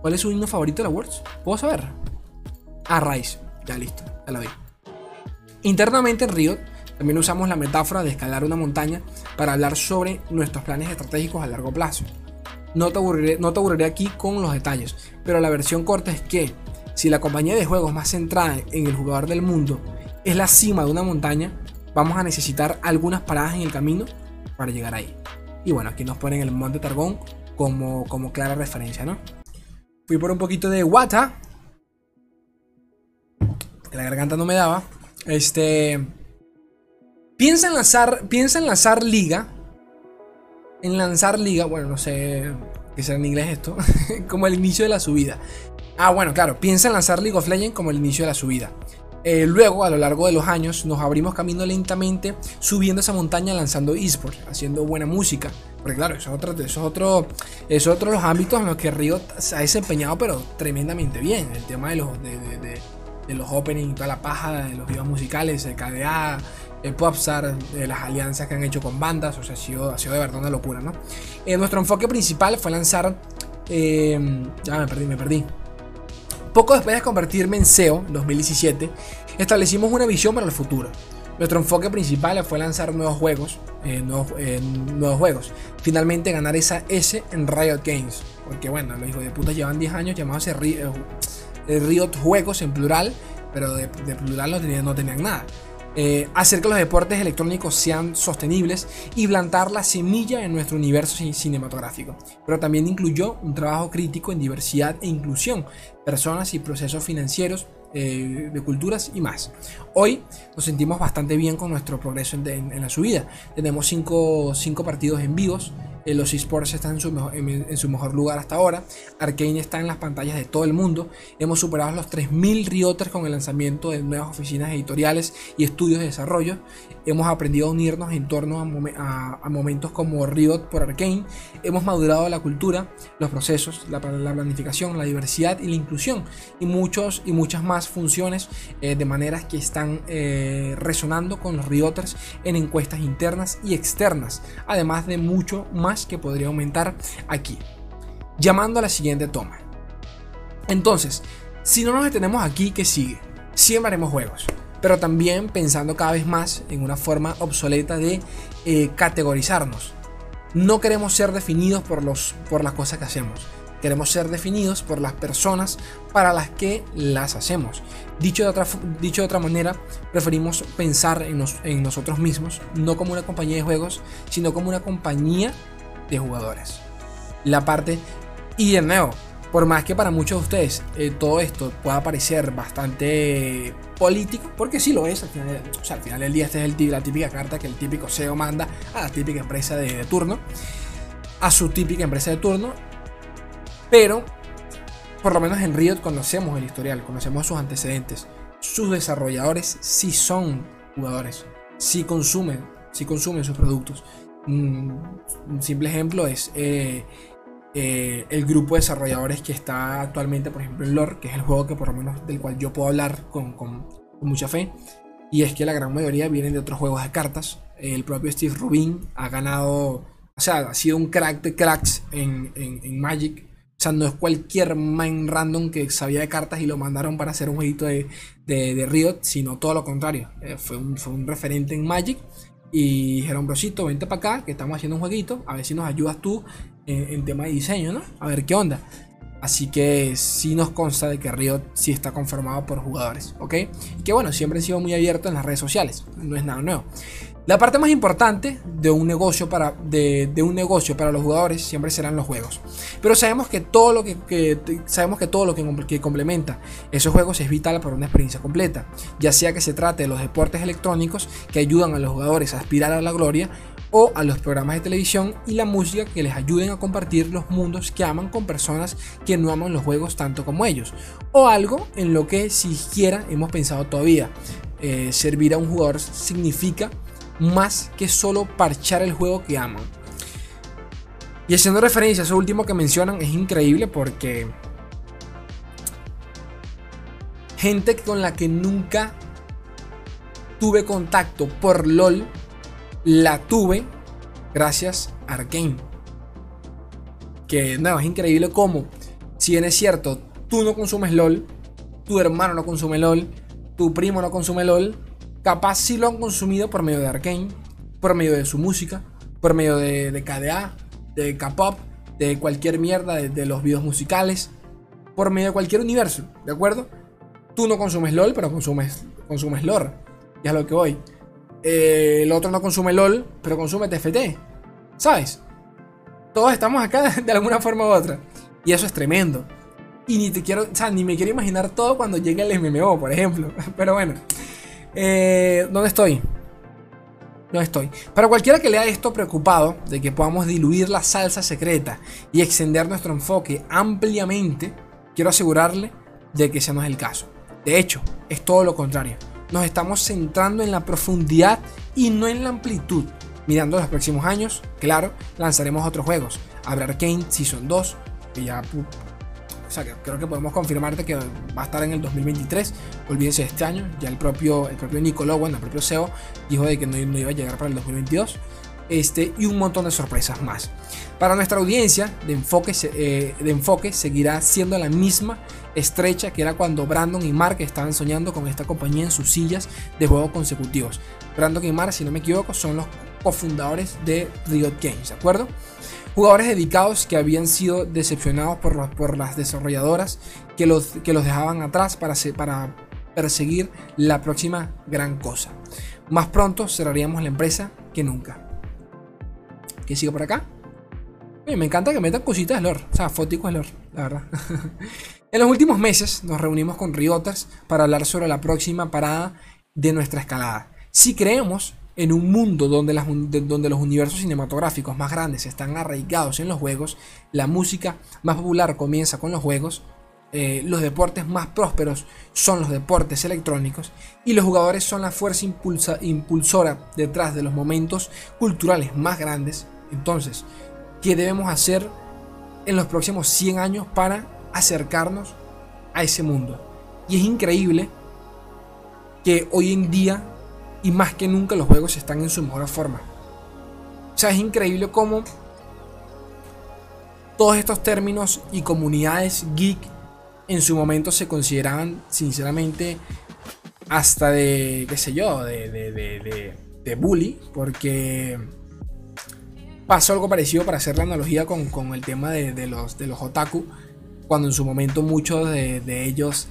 ¿Cuál es su himno favorito de la Worlds? ¿Puedo saber? Ah, Rise. Ya listo, ya lo vi. Internamente en Riot también usamos la metáfora de escalar una montaña para hablar sobre nuestros planes estratégicos a largo plazo. No te, aburriré, aquí con los detalles, pero la versión corta es que si la compañía de juegos más centrada en el jugador del mundo es la cima de una montaña, vamos a necesitar algunas paradas en el camino para llegar ahí. Y bueno, aquí nos ponen el Monte Targón como, como clara referencia, ¿no? Fui por un poquito de Wata. Que la garganta no me daba. Este. Piensa en lanzar. Piensa en lanzar liga en lanzar liga, bueno, no sé qué será en inglés esto, como el inicio de la subida. Ah, bueno, claro, piensa en lanzar League of Legends como el inicio de la subida. Eh, luego, a lo largo de los años, nos abrimos camino lentamente, subiendo esa montaña, lanzando esports, haciendo buena música. Porque claro, eso es otro, eso es otro, es otro de los ámbitos en los que Riot se ha desempeñado, pero tremendamente bien. El tema de los, de, los openings, toda la paja, de los videos musicales, el KDA, el Popstar, de las alianzas que han hecho con bandas, o sea, ha sido, ha sido de verdad una locura, ¿no? Eh, nuestro enfoque principal fue lanzar. Eh, me perdí, me perdí. Poco después de convertirme en SEO, 2017, establecimos una visión para el futuro. Nuestro enfoque principal fue lanzar nuevos juegos, eh, nuevos, nuevos, juegos. Finalmente ganar esa S en Riot Games, porque bueno, los hijos de puta llevan 10 años llamándose Riot, Riot Juegos en plural, pero de, plural no tenían, no tenían nada. Eh, hacer que los deportes electrónicos sean sostenibles y plantar la semilla en nuestro universo cinematográfico. Pero también incluyó un trabajo crítico en diversidad e inclusión, personas y procesos financieros eh, de culturas y más. Hoy nos sentimos bastante bien con nuestro progreso en, la subida. Tenemos 5 partidos en vivos. Eh, los esports están en su, mejor, en, su, mejor, lugar hasta ahora. Arkane está en las pantallas de todo el mundo. Hemos superado los 3.000 Rioters con el lanzamiento de nuevas oficinas editoriales y estudios de desarrollo. Hemos aprendido a unirnos en torno a, momentos como Riot por Arkane. Hemos madurado la cultura, los procesos, la, la planificación, la diversidad y la inclusión. Y, muchos, y muchas más funciones eh, de maneras que están eh, resonando con los Rioters en encuestas internas y externas, además de mucho más que podría aumentar aquí. Llamando a la siguiente toma. Entonces, si no nos detenemos aquí, ¿qué sigue? Siempre haremos juegos, pero también pensando cada vez más en una forma obsoleta de eh, categorizarnos. No queremos ser definidos por, los, por las cosas que hacemos Queremos ser definidos por las personas para las que las hacemos. Dicho de otra, dicho de otra manera, preferimos pensar en, en nosotros mismos, no como una compañía de juegos, sino como una compañía de jugadores. La parte, y de nuevo, por más que para muchos de ustedes eh, todo esto pueda parecer bastante político, porque sí lo es, al final, o sea, al final del día esta es el, la típica carta que el típico CEO manda a la típica empresa de turno, a su típica empresa de turno, pero, por lo menos en Riot conocemos el historial, conocemos sus antecedentes. Sus desarrolladores sí son jugadores, sí consumen, sí consumen sus productos. Mm, un simple ejemplo es eh, eh, el grupo de desarrolladores que está actualmente, por ejemplo, en Lore, que es el juego que por lo menos del cual yo puedo hablar con, mucha fe. Y es que la gran mayoría vienen de otros juegos de cartas. El propio Steve Rubin ha ganado, o sea, ha sido un crack de cracks en, Magic. O sea, no es cualquier man random que sabía de cartas y lo mandaron para hacer un jueguito de, de, Riot, sino todo lo contrario. Eh, fue, un, fue, un, referente en Magic y dijeron, brosito, vente para acá, que estamos haciendo un jueguito, a ver si nos ayudas tú en, tema de diseño, ¿no? A ver qué onda. Así que sí nos consta de que Riot sí está conformado por jugadores, ¿ok? Y que bueno, siempre han sido muy abierto en las redes sociales, no es nada nuevo. La parte más importante de un negocio para, de, un negocio para los jugadores siempre serán los juegos. Pero sabemos que todo lo que, sabemos que todo lo que, complementa esos juegos es vital para una experiencia completa. Ya sea que se trate de los deportes electrónicos que ayudan a los jugadores a aspirar a la gloria o a los programas de televisión y la música que les ayuden a compartir los mundos que aman con personas que no aman los juegos tanto como ellos. O algo en lo que siquiera hemos pensado todavía. Eh, servir a un jugador significa más que solo parchar el juego que aman. Y haciendo referencia a eso último que mencionan, es increíble porque gente con la que nunca tuve contacto por LOL, la tuve gracias a Arkane. Que no, es increíble cómo, si bien es cierto, tú no consumes LOL, tu hermano no consume LOL, tu primo no consume LOL, capaz sí lo han consumido por medio de Arkane, por medio de su música, por medio de, KDA, de K-pop, de cualquier mierda, de, los videos musicales, por medio de cualquier universo, ¿de acuerdo? Tú no consumes LOL, pero consumes, consumes lore, ya es lo que voy. Eh, el otro no consume LOL, pero consume TFT, ¿sabes? Todos estamos acá de alguna forma u otra. Y eso es tremendo. Y ni te quiero, o sea, ni me quiero imaginar todo cuando llegue el MMO, por ejemplo. Pero bueno. Eh, ¿Dónde estoy? No estoy. Para cualquiera que lea esto preocupado de que podamos diluir la salsa secreta y extender nuestro enfoque ampliamente, quiero asegurarle de que ese no es el caso. De hecho, es todo lo contrario. Nos estamos centrando en la profundidad y no en la amplitud. Mirando los próximos años, claro, lanzaremos otros juegos. Habrá Arcane Season 2, que ya o sea, creo que podemos confirmarte que va a estar en el 2023. Olvídense de este año. Ya el propio, el propio Nico el propio CEO, dijo de que no, iba a llegar para el 2022. este, y un montón de sorpresas más. Para nuestra audiencia de enfoque, eh, de enfoque seguirá siendo la misma estrecha que era cuando Brandon y Mark estaban soñando con esta compañía en sus sillas de juegos consecutivos. Brandon y Mark, si no me equivoco, son los cofundadores de Riot Games, ¿de acuerdo? Jugadores dedicados que habían sido decepcionados por, por las desarrolladoras que los, que los dejaban atrás para, para perseguir la próxima gran cosa. Más pronto cerraríamos la empresa que nunca. ¿Qué sigo por acá? me encanta que metan cositas de lore, o sea, fóticos de lore, la verdad. en los últimos meses nos reunimos con Rioters para hablar sobre la próxima parada de nuestra escalada. Si creemos en un mundo donde, los universos cinematográficos más grandes están arraigados en los juegos, la música más popular comienza con los juegos, eh, los deportes más prósperos son los deportes electrónicos y los jugadores son la fuerza impulsora detrás de los momentos culturales más grandes. Entonces, ¿qué debemos hacer en los próximos 100 años para acercarnos a ese mundo? Y es increíble que hoy en día y más que nunca los juegos están en su mejor forma. O sea, es increíble cómo todos estos términos y comunidades geek en su momento se consideraban sinceramente hasta de, qué sé yo, de, de, de, bully, porque pasó algo parecido para hacer la analogía con, con el tema de, los, de los otaku, cuando en su momento muchos de, ellos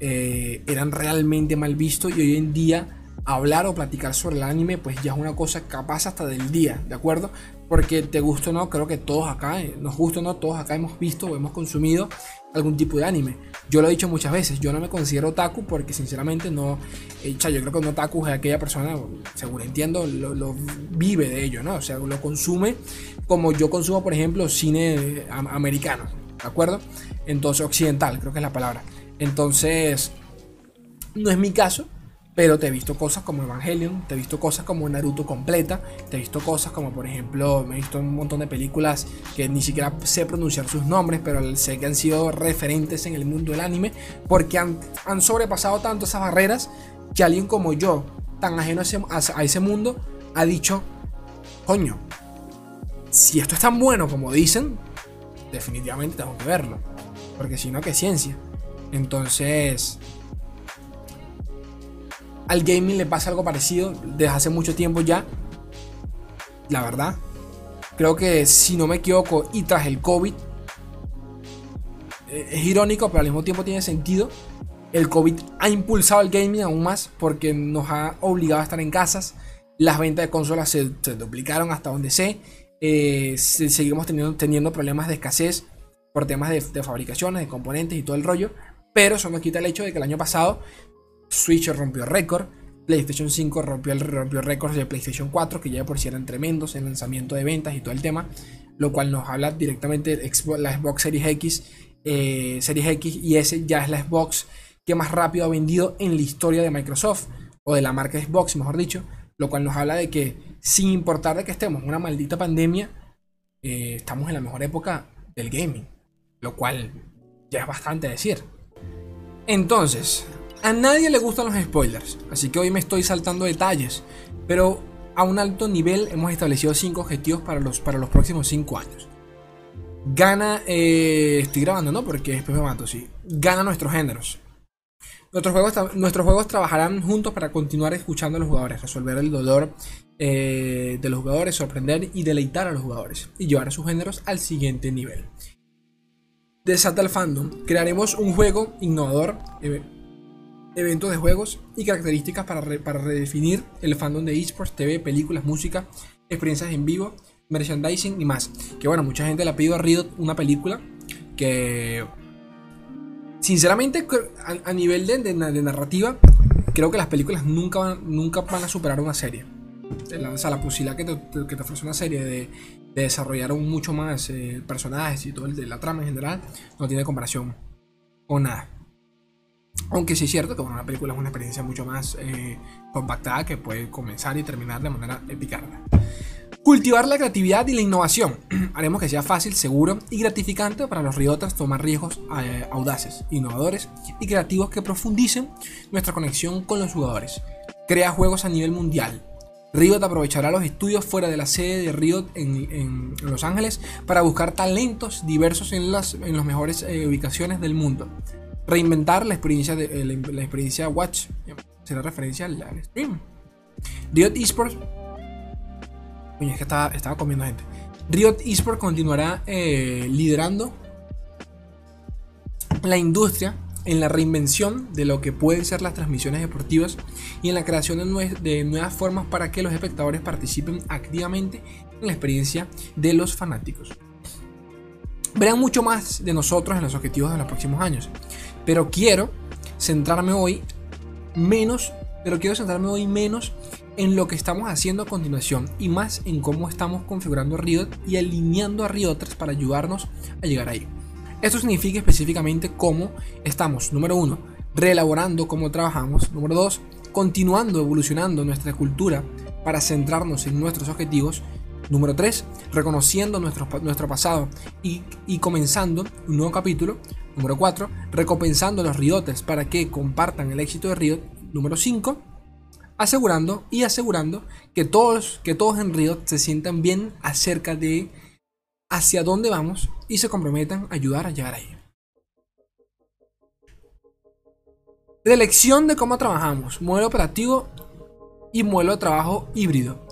eh, eran realmente mal vistos y hoy en día hablar o platicar sobre el anime pues ya es una cosa capaz hasta del día, ¿de acuerdo? Porque te gusta o no, creo que todos acá, eh, nos gusta o no, todos acá hemos visto o hemos consumido algún tipo de anime. Yo lo he dicho muchas veces, yo no me considero otaku porque sinceramente no, eh, yo creo que un otaku es aquella persona, seguro entiendo, lo, vive de ello, ¿no? O sea, lo consume como yo consumo, por ejemplo, cine eh, americano, ¿de acuerdo? Entonces, occidental, creo que es la palabra. Entonces, no es mi caso, pero te he visto cosas como Evangelion, te he visto cosas como Naruto completa, te he visto cosas como, por ejemplo, me he visto un montón de películas que ni siquiera sé pronunciar sus nombres, pero sé que han sido referentes en el mundo del anime, porque han, sobrepasado tanto esas barreras que alguien como yo, tan ajeno a ese, mundo, ha dicho, coño, si esto es tan bueno como dicen, definitivamente tengo que verlo, porque si no, ¿qué ciencia? Entonces, al gaming le pasa algo parecido desde hace mucho tiempo ya. La verdad. Creo que si no me equivoco y tras el COVID, eh, es irónico, pero al mismo tiempo tiene sentido. El COVID ha impulsado el gaming aún más porque nos ha obligado a estar en casas. Las ventas de consolas se, duplicaron hasta donde sé. Eh, seguimos teniendo, problemas de escasez por temas de, de fabricaciones, de componentes y todo el rollo. Pero eso no quita el hecho de que el año pasado Switch rompió récord. PlayStation 5 rompió rompió récords de PlayStation 4, que ya por si eran tremendos en lanzamiento de ventas y todo el tema, lo cual nos habla directamente de la Xbox Series X, eh, Series X y S ya es la Xbox que más rápido ha vendido en la historia de Microsoft, o de la marca Xbox, mejor dicho, lo cual nos habla de que sin importar de que estemos en una maldita pandemia, eh, estamos en la mejor época del gaming, lo cual ya es bastante decir. Entonces, a nadie le gustan los spoilers, así que hoy me estoy saltando detalles, pero a un alto nivel hemos establecido 5 objetivos para los, para los próximos 5 años. Gana, eh, estoy grabando, ¿no? Porque después me mato, sí. Gana nuestros géneros. Nuestros juegos, nuestros juegos trabajarán juntos para continuar escuchando a los jugadores, resolver el dolor eh, de los jugadores, sorprender y deleitar a los jugadores y llevar a sus géneros al siguiente nivel. Desata el fandom. Crearemos un juego innovador, eh, eventos de juegos y características para, para redefinir el fandom de esports, TV, películas, música, experiencias en vivo, merchandising y más. Que bueno, mucha gente le ha pedido a Riot una película que sinceramente a, nivel de, de, narrativa creo que las películas nunca van, nunca van a superar una serie. O sea, la posibilidad que te, que te ofrece una serie de, de desarrollar mucho más eh, personajes y todo el de la trama en general no tiene comparación con nada. Aunque sí es cierto que una película es una experiencia mucho más eh, compactada que puede comenzar y terminar de manera epicarda. Cultivar la creatividad y la innovación. Haremos que sea fácil, seguro y gratificante para los riotas tomar riesgos eh, audaces, innovadores y creativos que profundicen nuestra conexión con los jugadores. Crea juegos a nivel mundial. Riot aprovechará los estudios fuera de la sede de Riot en, Los Ángeles para buscar talentos diversos en las, en mejores eh, ubicaciones del mundo. Reinventar la experiencia, de, eh, la, experiencia Watch. Será referencia al, stream. Riot Esports. Coño, que estaba, comiendo gente. Riot Esports continuará eh, liderando la industria en la reinvención de lo que pueden ser las transmisiones deportivas y en la creación de, nuevas formas para que los espectadores participen activamente en la experiencia de los fanáticos. Verán mucho más de nosotros en los objetivos de los próximos años, pero quiero centrarme hoy menos, pero quiero centrarme hoy menos en lo que estamos haciendo a continuación y más en cómo estamos configurando Riot y alineando a Rioters para ayudarnos a llegar ahí. Esto significa específicamente cómo estamos, número uno, reelaborando cómo trabajamos, número dos, continuando evolucionando nuestra cultura para centrarnos en nuestros objetivos, número tres, reconociendo nuestro, nuestro pasado y, comenzando un nuevo capítulo, número cuatro, recompensando a los Riotes para que compartan el éxito de Riot, número cinco, asegurando y asegurando que todos, que todos en Riot se sientan bien acerca de hacia dónde vamos y se comprometan a ayudar a llegar ahí. Elección de cómo trabajamos, modelo operativo y modelo de trabajo híbrido.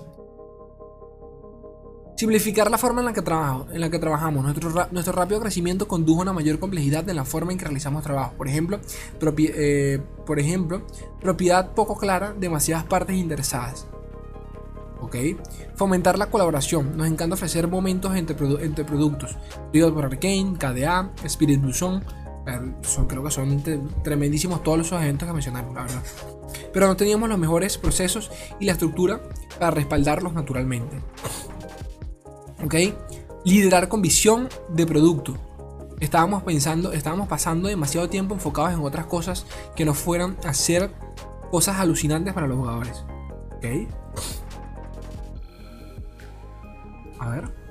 Simplificar la forma en la que, trabajo, en la que trabajamos. Nuestro, nuestro, rápido crecimiento condujo a una mayor complejidad en la forma en que realizamos trabajo. Por ejemplo, eh, por ejemplo, propiedad poco clara, demasiadas partes interesadas. Fomentar la colaboración. Nos encanta ofrecer momentos entre, entre productos. Riot por Arcane, KDA, Spirit Blue Son, creo que son tremendísimos todos los eventos que mencionamos, la verdad. Pero no teníamos los mejores procesos y la estructura para respaldarlos naturalmente. ¿Ok? Liderar con visión de producto. Estábamos pensando, estábamos pasando demasiado tiempo enfocados en otras cosas que nos fueran a hacer cosas alucinantes para los jugadores. ¿Ok? A ver.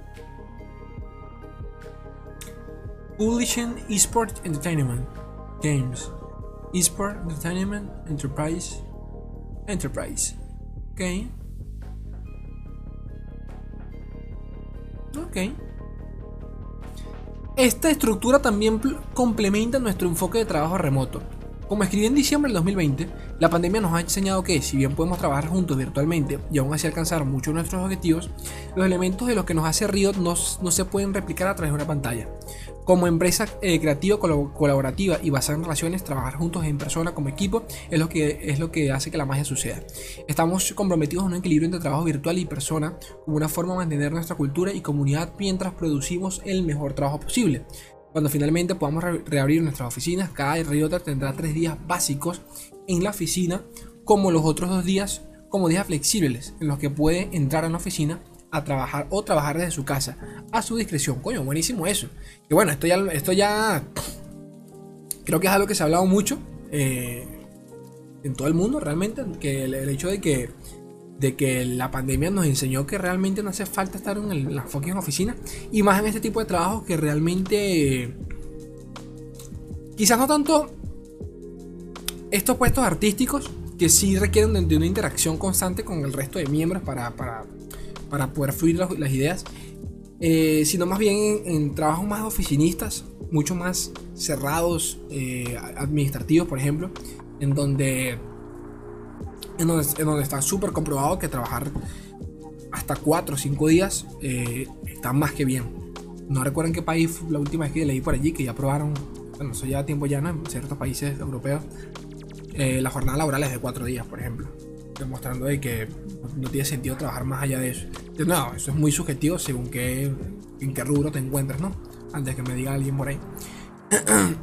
Publishing Esport Entertainment Games. Esport Entertainment Enterprise. Enterprise. Ok. Ok. Esta estructura también complementa nuestro enfoque de trabajo remoto. Como escribí en diciembre del 2020, la pandemia nos ha enseñado que, si bien podemos trabajar juntos virtualmente y aún así alcanzar muchos de nuestros objetivos, los elementos de los que nos hace Riot no, no se pueden replicar a través de una pantalla. Como empresa eh, creativa, colaborativa y basada en relaciones, trabajar juntos en persona como equipo es lo, que, es lo que hace que la magia suceda. Estamos comprometidos en un equilibrio entre trabajo virtual y persona como una forma de mantener nuestra cultura y comunidad mientras producimos el mejor trabajo posible. Cuando finalmente podamos reabrir nuestras oficinas, cada Rioter tendrá tres días básicos en la oficina, como los otros dos días, como días flexibles, en los que puede entrar a la oficina a trabajar o trabajar desde su casa, a su discreción. Coño, buenísimo eso. Que bueno, esto ya, esto ya creo que es algo que se ha hablado mucho eh, en todo el mundo realmente, que el hecho de que de que la pandemia nos enseñó que realmente no hace falta estar en el, la fucking oficina y más en este tipo de trabajo que realmente quizás no tanto estos puestos artísticos que sí requieren de, una interacción constante con el resto de miembros para, para, para poder fluir las, ideas, eh, sino más bien en, trabajos más oficinistas, mucho más cerrados, eh, administrativos, por ejemplo, en donde en donde, está súper comprobado que trabajar hasta 4 o 5 días eh, está más que bien. No recuerdo en qué país la última vez que leí por allí, que ya probaron, bueno, eso ya tiempo ya ¿no? en ciertos países europeos, eh, la jornada laboral es de 4 días, por ejemplo. Demostrando de que no tiene sentido trabajar más allá de eso. no, eso es muy subjetivo según qué, en qué rubro te encuentres, ¿no? Antes que me diga alguien por ahí.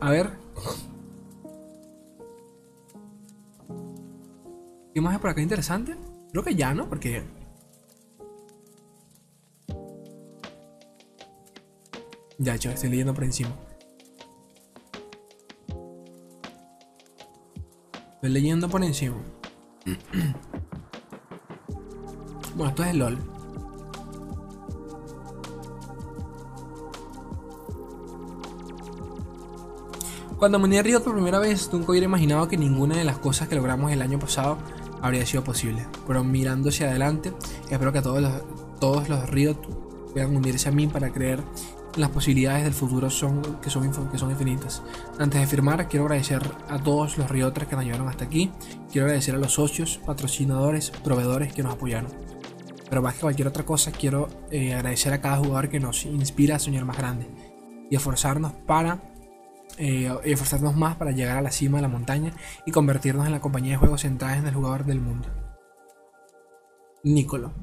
A ver, ¿Qué más hay por acá interesante? Creo que ya, ¿no? Porque... Ya, hecho, estoy leyendo por encima. Estoy leyendo por encima. bueno, esto es el LOL. Cuando me uní a Riot por primera vez, nunca hubiera imaginado que ninguna de las cosas que logramos el año pasado habría sido posible. Pero mirando hacia adelante, espero que todos los, todos los Riot puedan unirse a mí para creer las posibilidades del futuro son, que, son, que son infinitas. Antes de firmar, quiero agradecer a todos los Rioters que nos ayudaron hasta aquí. Quiero agradecer a los socios, patrocinadores, proveedores que nos apoyaron. Pero más que cualquier otra cosa, quiero eh, agradecer a cada jugador que nos inspira a soñar más grande y esforzarnos para eh, esforzarnos más para llegar a la cima de la montaña y convertirnos en la compañía de juegos centrada en el jugador del mundo. Nicolo.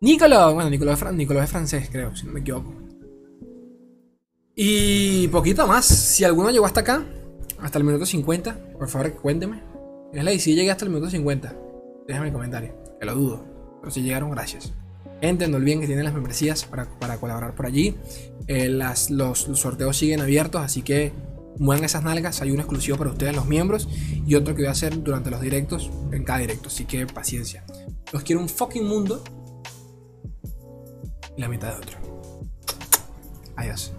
Nicolo, bueno, Nicolo Nicolo es francés, creo, si no me equivoco. Y poquito más. Si alguno llegó hasta acá, hasta el minuto 50, por favor cuénteme. Es la y si llegué hasta el minuto 50, déjame el comentario, que lo dudo. Pero si llegaron, gracias. Gente, no olviden que tienen las membresías para, colaborar por allí. Eh, las, los, sorteos siguen abiertos, así que muevan esas nalgas. Hay uno exclusivo para ustedes, los miembros, y otro que voy a hacer durante los directos, en cada directo. Así que paciencia. Los quiero un fucking mundo y la mitad de otro. Adiós.